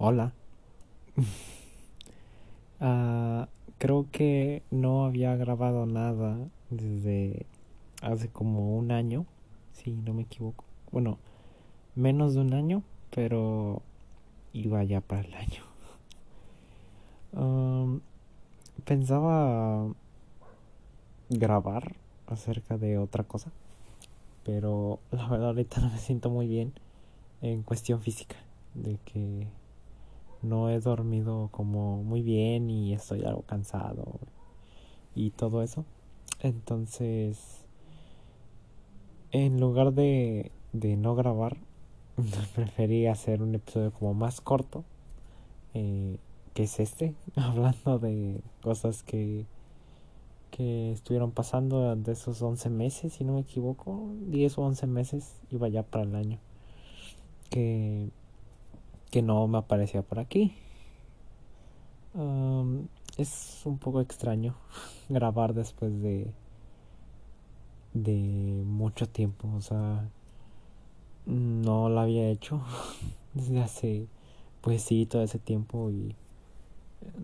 Hola. Ah, creo que no había grabado nada desde hace como un año, si no me equivoco. Bueno, menos de un año, pero iba ya para el año. Pensaba grabar acerca de otra cosa, pero la verdad ahorita no me siento muy bien en cuestión física, de que no he dormido como muy bien y estoy algo cansado y todo eso. Entonces, en lugar de, de no grabar, preferí hacer un episodio como más corto, eh, que es este, hablando de cosas que, que estuvieron pasando durante esos 11 meses, si no me equivoco, 10 o 11 meses, iba ya para el año, que que no me aparecía por aquí. es un poco extraño grabar después de de mucho tiempo, o sea, no lo había hecho desde hace pues sí todo ese tiempo y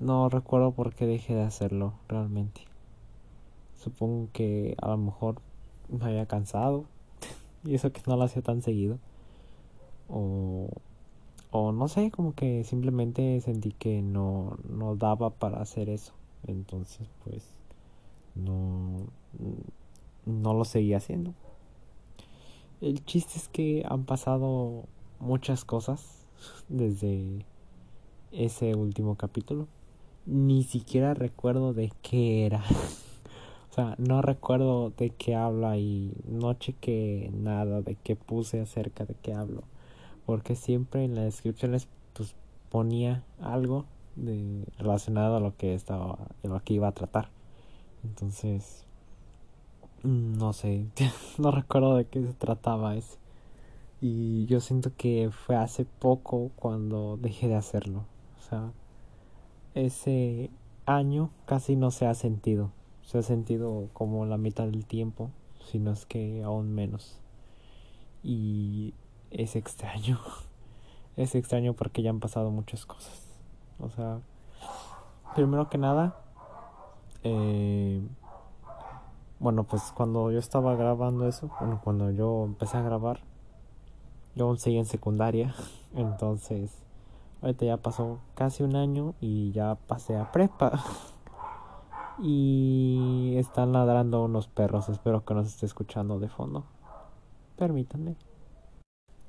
no recuerdo por qué dejé de hacerlo realmente. Supongo que a lo mejor me había cansado y eso que no lo hacía tan seguido o o no sé, como que simplemente sentí que no, no daba para hacer eso. Entonces, pues, no, no lo seguí haciendo. El chiste es que han pasado muchas cosas desde ese último capítulo. Ni siquiera recuerdo de qué era. o sea, no recuerdo de qué habla y no chequé nada de qué puse acerca de qué hablo porque siempre en las descripciones pues ponía algo de relacionado a lo que estaba de lo que iba a tratar. Entonces no sé no recuerdo de qué se trataba ese y yo siento que fue hace poco cuando dejé de hacerlo. O sea ese año casi no se ha sentido. Se ha sentido como la mitad del tiempo si no es que aún menos. Y es extraño. Es extraño porque ya han pasado muchas cosas. O sea, primero que nada, eh, bueno, pues cuando yo estaba grabando eso, bueno, cuando yo empecé a grabar, yo aún seguía en secundaria, entonces ahorita ya pasó casi un año y ya pasé a prepa. y están ladrando unos perros, espero que nos esté escuchando de fondo. Permítanme.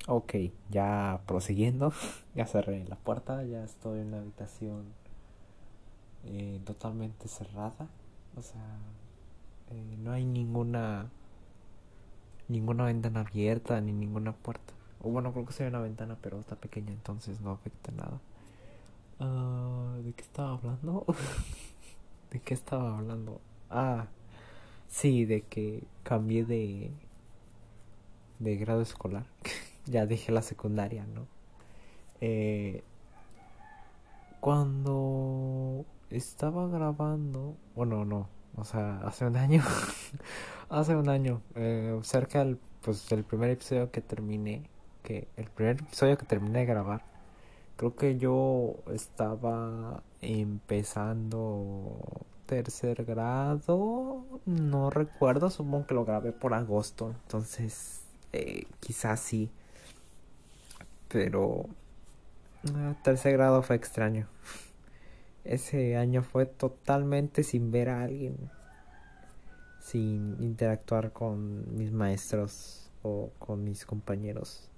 Ok, ya prosiguiendo, ya cerré la puerta, ya estoy en una habitación eh, totalmente cerrada, o sea, eh, no hay ninguna ninguna ventana abierta ni ninguna puerta. Bueno, creo que se ve una ventana, pero está pequeña, entonces no afecta nada. Uh, ¿De qué estaba hablando? ¿De qué estaba hablando? Ah, sí, de que cambié de de grado escolar. ya dije la secundaria, ¿no? Eh, cuando estaba grabando, bueno, no, o sea, hace un año, hace un año, eh, cerca del, pues, del primer episodio que terminé, que el primer episodio que terminé de grabar, creo que yo estaba empezando tercer grado, no recuerdo, supongo que lo grabé por agosto, entonces eh, quizás sí pero tercer grado fue extraño. Ese año fue totalmente sin ver a alguien, sin interactuar con mis maestros o con mis compañeros.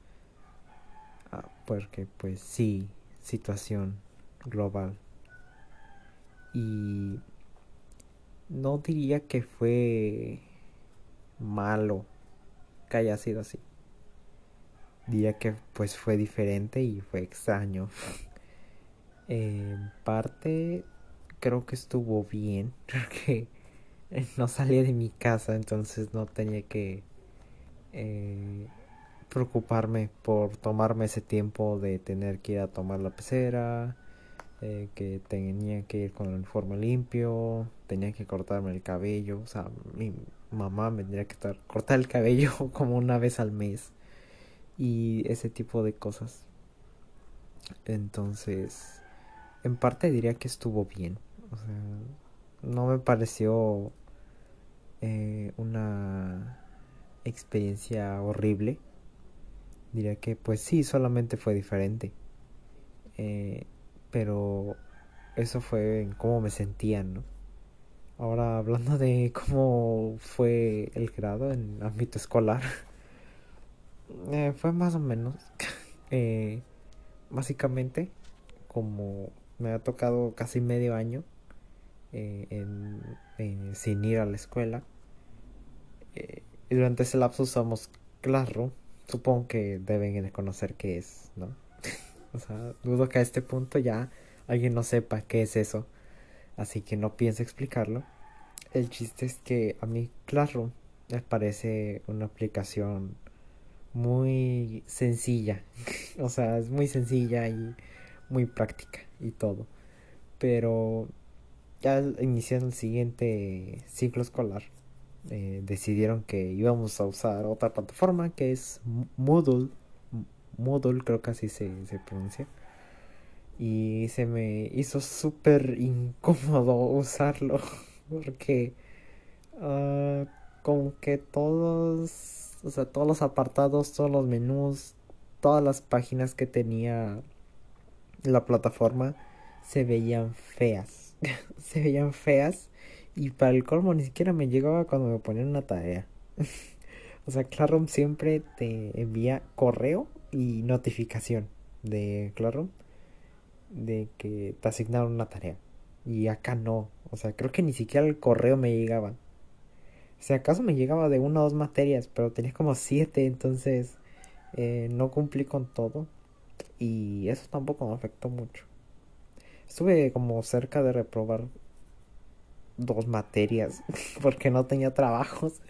Ah, porque pues sí, situación global. Y no diría que fue malo que haya sido así diría que pues fue diferente y fue extraño. en parte creo que estuvo bien porque no salía de mi casa entonces no tenía que eh, preocuparme por tomarme ese tiempo de tener que ir a tomar la pecera eh, que tenía que ir con el uniforme limpio tenía que cortarme el cabello o sea mi mamá me tendría que cortar el cabello como una vez al mes y ese tipo de cosas. Entonces, en parte diría que estuvo bien. O sea, no me pareció eh, una experiencia horrible. Diría que pues sí, solamente fue diferente. Eh, pero eso fue en cómo me sentía, ¿no? Ahora hablando de cómo fue el grado en ámbito escolar, eh, fue más o menos, eh, básicamente, como me ha tocado casi medio año eh, en, sin ir a la escuela, y durante ese lapso usamos Classroom, supongo que deben de conocer qué es, ¿no? o sea, dudo que a este punto ya alguien no sepa qué es eso así que no pienso explicarlo. El chiste es que a mí Classroom me parece una aplicación muy sencilla, o sea, es muy sencilla y muy práctica y todo. Pero ya iniciando el siguiente ciclo escolar, eh, decidieron que íbamos a usar otra plataforma que es Moodle. Moodle creo que así se, se pronuncia y se me hizo súper incómodo usarlo porque uh, como que todos o sea todos los apartados todos los menús todas las páginas que tenía la plataforma se veían feas se veían feas y para el colmo ni siquiera me llegaba cuando me ponían una tarea o sea Classroom siempre te envía correo y notificación de Classroom de que te asignaron una tarea. Y acá no. O sea, creo que ni siquiera el correo me llegaba. Sea, acaso me llegaba de una o dos materias, pero tenía como siete, entonces eh, no cumplí con todo. Y eso tampoco me afectó mucho. Estuve como cerca de reprobar dos materias porque no tenía trabajos.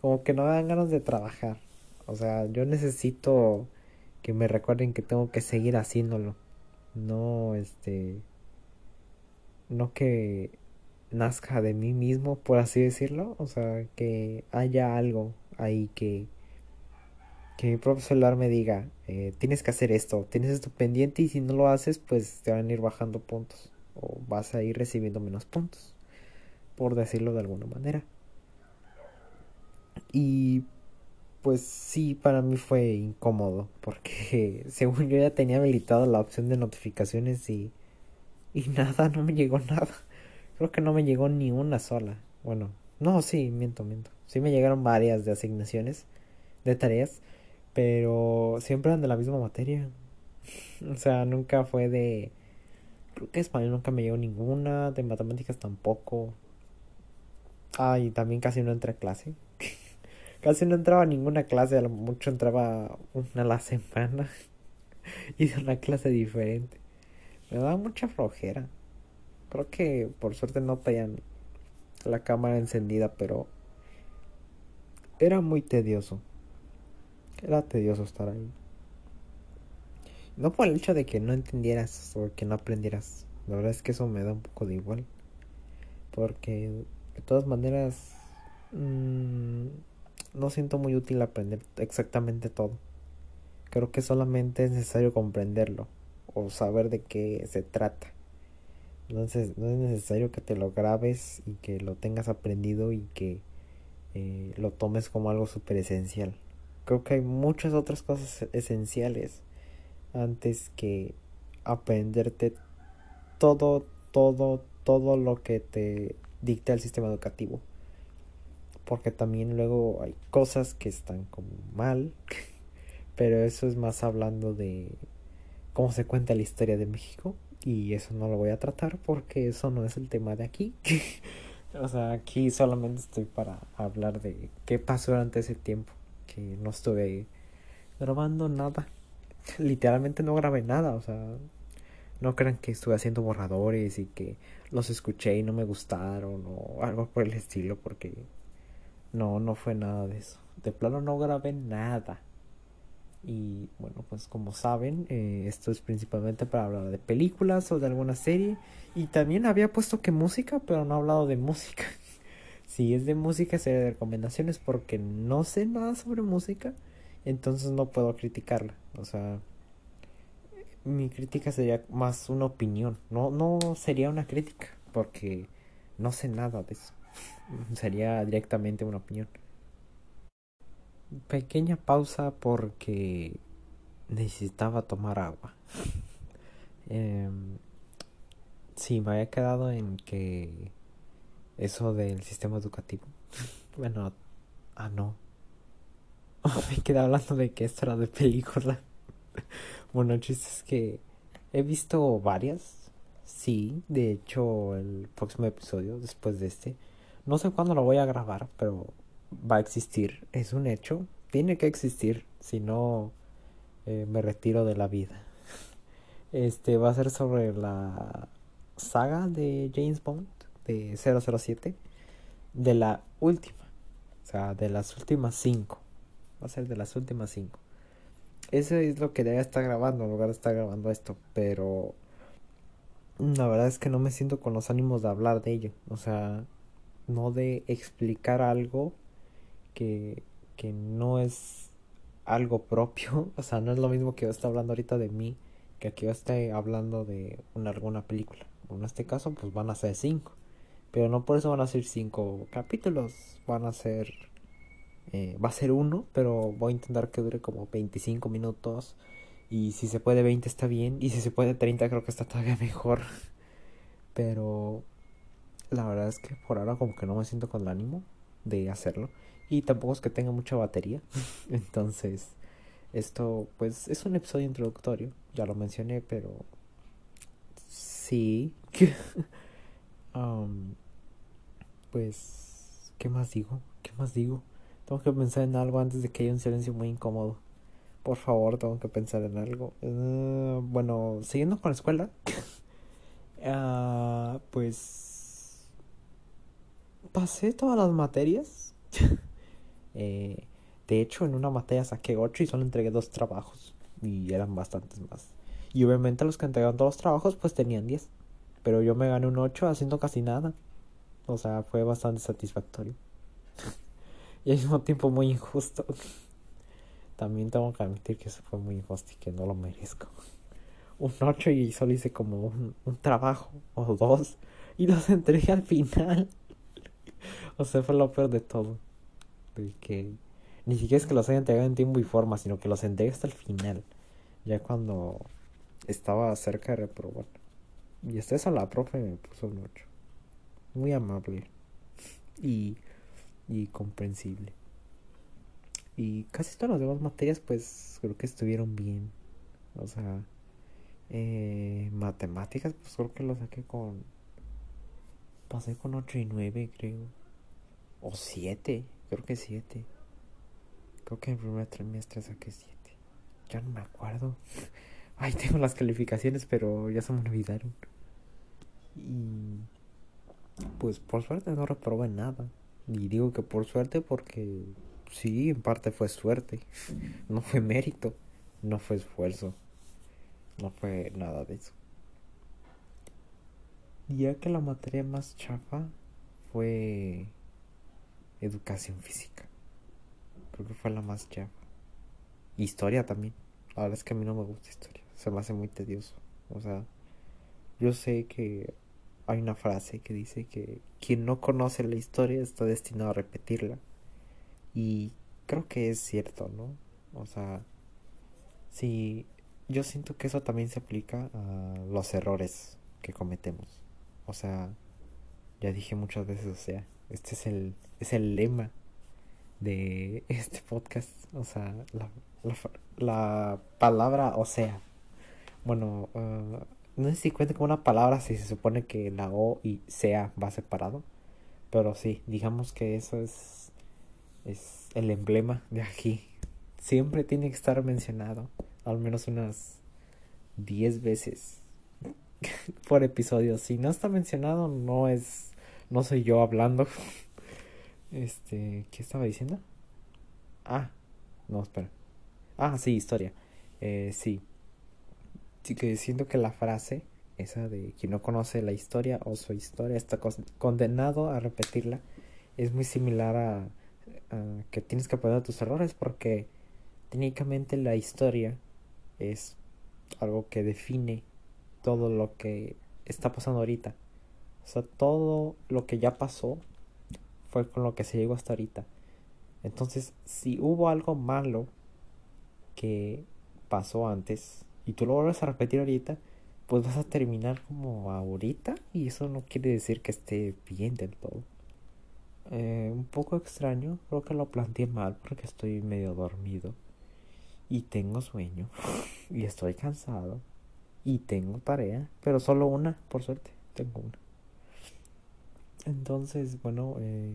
Como que no me dan ganas de trabajar. O sea, yo necesito que me recuerden que tengo que seguir haciéndolo no este no que nazca de mí mismo por así decirlo o sea que haya algo ahí que que mi profesor me diga eh, tienes que hacer esto tienes esto pendiente y si no lo haces pues te van a ir bajando puntos o vas a ir recibiendo menos puntos por decirlo de alguna manera y pues sí, para mí fue incómodo, porque según yo ya tenía habilitada la opción de notificaciones y, y nada, no me llegó nada. Creo que no me llegó ni una sola. Bueno, no, sí, miento, miento. Sí me llegaron varias de asignaciones, de tareas, pero siempre eran de la misma materia. o sea, nunca fue de... Creo que español nunca me llegó ninguna, de matemáticas tampoco. Ah, y también casi no entré a clase. Casi no entraba a ninguna clase, a lo mucho entraba una a la semana. y de una clase diferente. Me daba mucha flojera. Creo que por suerte no tenían la cámara encendida, pero era muy tedioso. Era tedioso estar ahí. No por el hecho de que no entendieras o que no aprendieras. La verdad es que eso me da un poco de igual. Porque de todas maneras... Mmm, no siento muy útil aprender exactamente todo. Creo que solamente es necesario comprenderlo o saber de qué se trata. Entonces no es necesario que te lo grabes y que lo tengas aprendido y que eh, lo tomes como algo súper esencial. Creo que hay muchas otras cosas esenciales antes que aprenderte todo, todo, todo lo que te dicta el sistema educativo porque también luego hay cosas que están como mal, pero eso es más hablando de cómo se cuenta la historia de México y eso no lo voy a tratar porque eso no es el tema de aquí. o sea, aquí solamente estoy para hablar de qué pasó durante ese tiempo, que no estuve grabando nada. Literalmente no grabé nada, o sea, no crean que estuve haciendo borradores y que los escuché y no me gustaron o algo por el estilo porque no, no fue nada de eso. De plano no grabé nada. Bueno, pues como saben, eh, esto es principalmente para hablar de películas o de alguna serie. Y también había puesto que música, pero no he hablado de música. si es de música, sería de recomendaciones porque no sé nada sobre música. Entonces no puedo criticarla. O sea, mi crítica sería más una opinión. No, no sería una crítica, porque no sé nada de eso. Sería directamente una opinión. Pequeña pausa porque necesitaba tomar agua. eh, sí, me había quedado en que eso del sistema educativo. bueno, ah, no. me quedé hablando de que esto era de película. bueno, el chiste es que he visto varias. Sí, de hecho, el próximo episodio, después de este, no sé cuándo lo voy a grabar, pero va a existir. Es un hecho. Tiene que existir. Si no, eh, me retiro de la vida. Este va a ser sobre la saga de James Bond de 007. De la última. O sea, de las últimas cinco. Va a ser de las últimas cinco. Eso es lo que ya está grabando en lugar de estar grabando esto. Pero la verdad es que no me siento con los ánimos de hablar de ello. O sea, no de explicar algo que, que no es algo propio. O sea, no es lo mismo que yo esté hablando ahorita de mí que aquí yo esté hablando de una, alguna película. En este caso, pues van a ser cinco. Pero no por eso van a ser cinco capítulos. Van a ser. Eh, va a ser uno, pero voy a intentar que dure como 25 minutos. Y si se puede 20 está bien. Y si se puede 30 creo que está todavía mejor. Pero la verdad es que por ahora como que no me siento con el ánimo de hacerlo. Y tampoco es que tenga mucha batería. Entonces, esto pues es un episodio introductorio. Ya lo mencioné, pero sí. pues, ¿qué más digo? ¿Qué más digo? Tengo que pensar en algo antes de que haya un silencio muy incómodo. Por favor, tengo que pensar en algo. Uh, bueno, siguiendo con la escuela. uh, pues... Pasé todas las materias. Eh, de hecho, en una materia saqué 8 y solo entregué dos trabajos. Y eran bastantes más. Y obviamente los que entregaron todos los trabajos pues tenían 10. Pero yo me gané un 8 haciendo casi nada. O sea, fue bastante satisfactorio. y al mismo tiempo muy injusto. También tengo que admitir que eso fue muy injusto y que no lo merezco. Un 8 y solo hice como un, un trabajo o dos. Y los entregué al final. o sea, fue lo peor de todo. Que ni siquiera es que los haya entregado en tiempo y forma, sino que los entregué hasta el final. Ya cuando estaba cerca de reprobar. Y hasta eso la profe me puso un 8. Muy amable. Y, y comprensible. Y casi todas las demás materias pues creo que estuvieron bien. O sea, eh, matemáticas pues creo que lo saqué con... Pasé con 8 y 9 creo. O 7, creo que 7. Creo que en el primer trimestre saqué 7. Ya no me acuerdo. Ay, tengo las calificaciones, pero ya se me olvidaron. Y pues por suerte no reprobé nada. Y digo que por suerte porque sí, en parte fue suerte. No fue mérito, no fue esfuerzo. No fue nada de eso. Ya que la materia más chafa fue educación física. Creo que fue la más chafa. Historia también. La verdad es que a mí no me gusta historia. Se me hace muy tedioso. O sea, yo sé que hay una frase que dice que quien no conoce la historia está destinado a repetirla. Y creo que es cierto, ¿no? O sea, sí, yo siento que eso también se aplica a los errores que cometemos. O sea, ya dije muchas veces, o sea, este es el, es el lema de este podcast. O sea, la, la, la palabra o sea. Bueno, uh, no sé si cuenta como una palabra si se supone que la O y sea va separado. Pero sí, digamos que eso es, es el emblema de aquí. Siempre tiene que estar mencionado. Al menos unas 10 veces por episodio. Si no está mencionado, no es. No soy yo hablando. Este. ¿Qué estaba diciendo? Ah, no, espera. Ah, sí, historia. Eh, sí. Sí que siento que la frase, esa de quien no conoce la historia o su historia está condenado a repetirla, es muy similar a, que tienes que aprender tus errores porque técnicamente la historia es algo que define todo lo que está pasando ahorita. O sea, todo lo que ya pasó fue con lo que se llegó hasta ahorita. Entonces, si hubo algo malo que pasó antes y tú lo vuelves a repetir ahorita, pues vas a terminar como ahorita y eso no quiere decir que esté bien del todo. Eh, un poco extraño, creo que lo planteé mal porque estoy medio dormido y tengo sueño y estoy cansado y tengo tarea, pero solo una, por suerte, tengo una. Entonces, bueno, eh,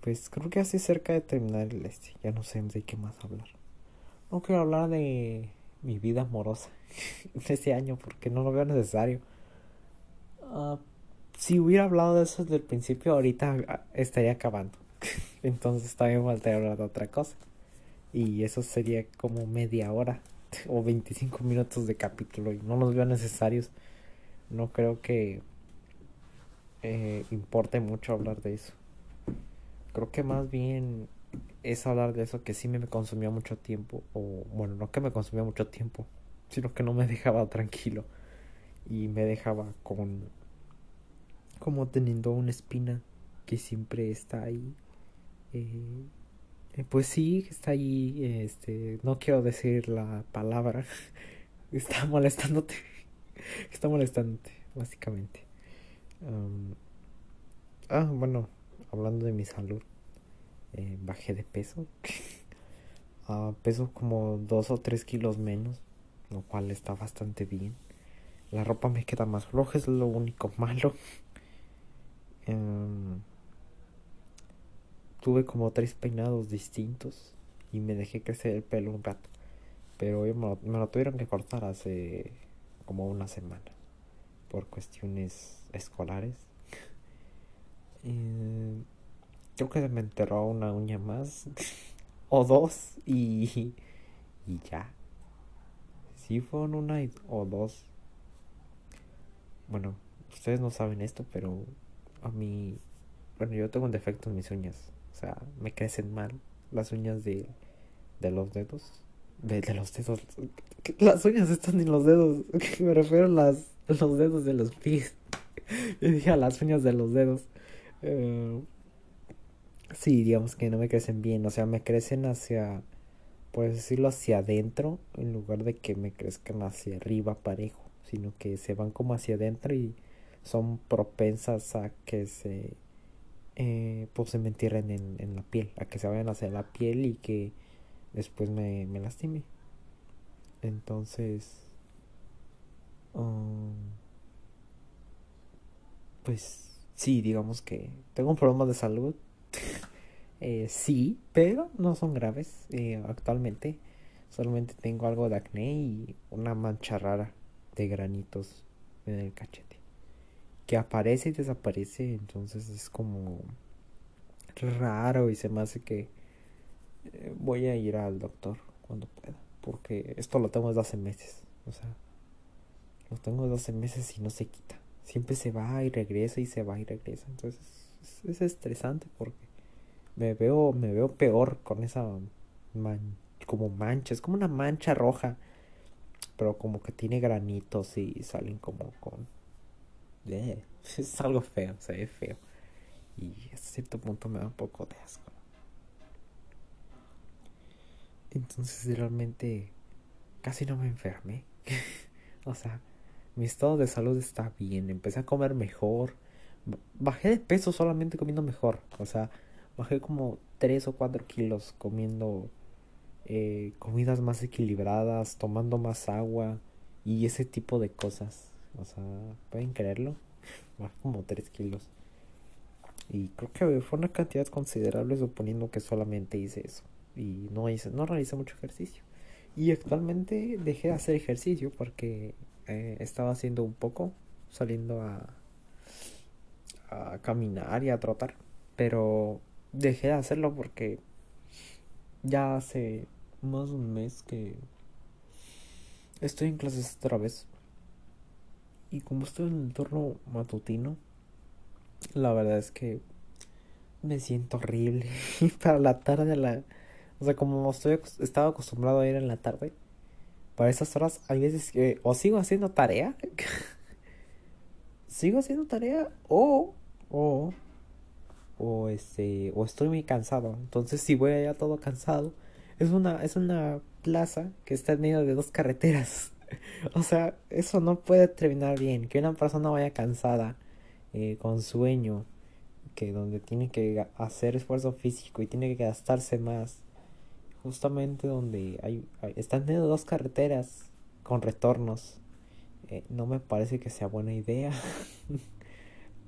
pues creo que así cerca de terminar el este, ya no sé de qué más hablar. No quiero hablar de mi vida amorosa de este año porque no lo veo necesario. Uh, si hubiera hablado de eso desde el principio, ahorita ah, estaría acabando. Entonces también faltaría hablar de otra cosa. Y eso sería como media hora o 25 minutos de capítulo y no los veo necesarios. No creo que eh, mucho hablar de eso. Creo que más bien es hablar de eso que sí me consumía mucho tiempo. O bueno, no que me consumía mucho tiempo, sino que no me dejaba tranquilo. Y me dejaba con como teniendo una espina que siempre está ahí. Eh, pues sí, está ahí. Este, no quiero decir la palabra. está molestándote. está molestándote, básicamente. Ah, bueno, hablando de mi salud. Eh, bajé de peso. Ah, peso como dos o tres kilos menos. Lo cual está bastante bien. La ropa me queda más floja, es lo único malo. Tuve como tres peinados distintos y me dejé crecer el pelo un rato. Pero me lo, tuvieron que cortar hace como una semana por cuestiones escolares. Eh, creo que se me enterró una uña más o dos y, y ya. Si fueron una o dos. Bueno, ustedes no saben esto, pero a mí, bueno, yo tengo un defecto en mis uñas. O sea, me crecen mal las uñas de, de los dedos. De, de los dedos. Las uñas están en los dedos. Me refiero a las, los dedos de los pies. Yo dije a las uñas de los dedos. Eh, sí, digamos que no me crecen bien. O sea, me crecen hacia, puedes decirlo, hacia adentro. En lugar de que me crezcan hacia arriba parejo. Sino que se van como hacia adentro y son propensas a que se eh, pues se me entierren en, en, la piel, a que se vayan hacia la piel y que después me, me lastime. Entonces, um, pues sí, digamos que tengo un problema de salud. eh, sí, pero no son graves eh, actualmente. Solamente tengo algo de acné y una mancha rara de granitos en el cachete que aparece y desaparece, entonces es como raro y se me hace que eh, voy a ir al doctor cuando pueda, porque esto lo tengo desde hace meses, o sea, lo tengo desde hace meses y no se quita, siempre se va y regresa y se va y regresa, entonces es, estresante porque me veo me veo peor con esa como mancha, es como una mancha roja, pero como que tiene granitos y salen como con es algo feo, se ve feo. Y a cierto punto me da un poco de asco. Entonces realmente casi no me enfermé. o sea, mi estado de salud está bien. Empecé a comer mejor. Bajé de peso solamente comiendo mejor. O sea, bajé como 3 o 4 kilos comiendo eh, comidas más equilibradas, tomando más agua y ese tipo de cosas. O sea, ¿pueden creerlo? Más como 3 kilos. Y creo que fue una cantidad considerable suponiendo que solamente hice eso. Y no hice, no realicé mucho ejercicio. Y actualmente dejé de hacer ejercicio porque eh, estaba haciendo un poco, saliendo a, a caminar y a trotar. Pero dejé de hacerlo porque ya hace más de un mes que estoy en clases otra vez. Y como estoy en el entorno matutino, la verdad es que me siento horrible. para la tarde, la, o sea, como estoy, estaba acostumbrado a ir en la tarde, para esas horas hay veces que o sigo haciendo tarea, sigo haciendo tarea o, o, o este, o estoy muy cansado. Entonces si voy allá todo cansado, es una, es una plaza que está en medio de dos carreteras. o sea, eso no puede terminar bien. Que una persona vaya cansada, eh, con sueño, que donde tiene que hacer esfuerzo físico y tiene que gastarse más justamente donde hay, están teniendo dos carreteras con retornos. Eh, no me parece que sea buena idea.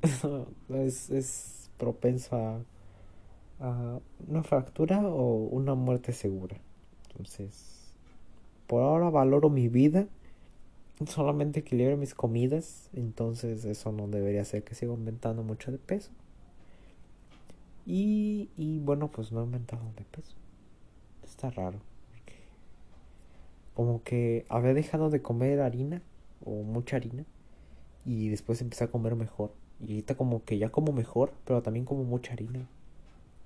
es, es propenso a, a una fractura o una muerte segura. Entonces, por ahora valoro mi vida. Solamente equilibro mis comidas. Entonces eso no debería ser que siga aumentando mucho de peso. Y, y bueno, pues no he aumentado de peso está raro. Como que había dejado de comer harina o mucha harina y después empecé a comer mejor. Y ahorita como que ya como mejor, pero también como mucha harina.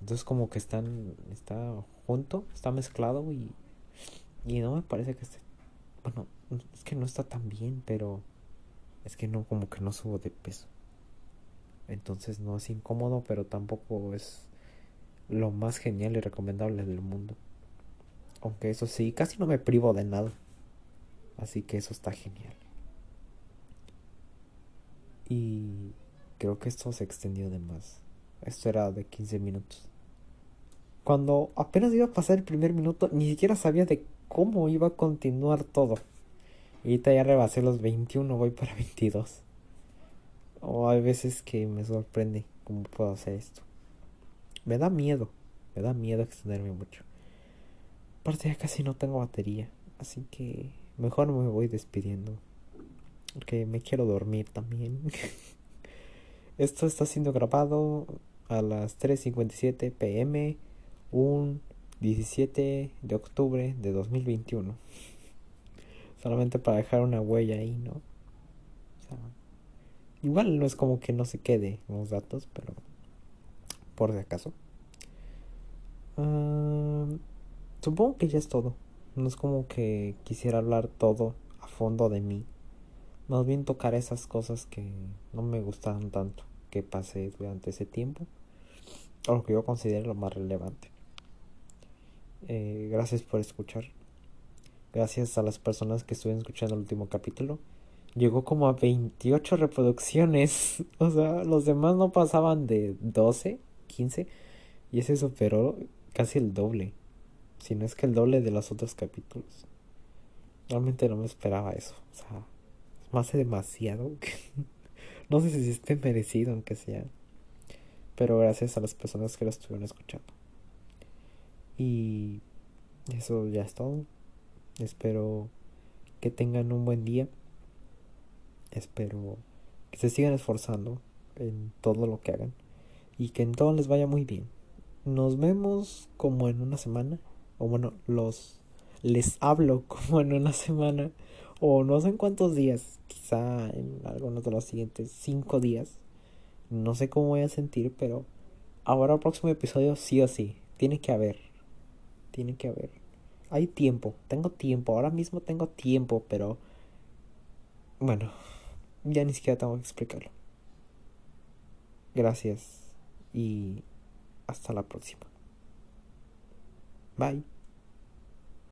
Entonces como que están, está junto, está mezclado y, y no me parece que esté, bueno, es que no está tan bien, pero es que no, como que no subo de peso. Entonces no es incómodo, pero tampoco es lo más genial y recomendable del mundo. Aunque eso sí, casi no me privo de nada. Así que eso está genial. Y creo que esto se extendió de más. Esto era de 15 minutos. Cuando apenas iba a pasar el primer minuto, ni siquiera sabía de cómo iba a continuar todo. Y ahorita ya rebasé los 21, voy para 22. O hay veces que me sorprende cómo puedo hacer esto. Me da miedo, me da miedo extenderme mucho. Aparte ya casi no tengo batería, así que mejor me voy despidiendo. Porque me quiero dormir también. Esto está siendo grabado a las 3.57 pm, un 17 de octubre de 2021. Solamente para dejar una huella ahí, ¿no? igual no es como que no se quede los datos, pero por si acaso. Ah, Supongo que ya es todo. No es como que quisiera hablar todo a fondo de mí. Más bien tocar esas cosas que no me gustaron tanto que pasé durante ese tiempo. O lo que yo considero lo más relevante. Eh, gracias por escuchar. Gracias a las personas que estuvieron escuchando el último capítulo. Llegó como a 28 reproducciones. O sea, los demás no pasaban de 12, 15. Y ese superó casi el doble si no es que el doble de los otros capítulos. Realmente no me esperaba eso. O sea, me hace demasiado. no sé si esté merecido, aunque sea. Pero gracias a las personas que lo estuvieron escuchando. Y eso ya es todo. Espero que tengan un buen día. Espero que se sigan esforzando en todo lo que hagan. Y que en todo les vaya muy bien. Nos vemos como en una semana o bueno, los les hablo como en una semana o no sé en cuántos días, quizá en algunos de los siguientes cinco días. No sé cómo voy a sentir, pero ahora el próximo episodio sí o sí, tiene que haber, tiene que haber. Hay tiempo, tengo tiempo, ahora mismo tengo tiempo, pero bueno, ya ni siquiera tengo que explicarlo. Gracias y hasta la próxima. Bye.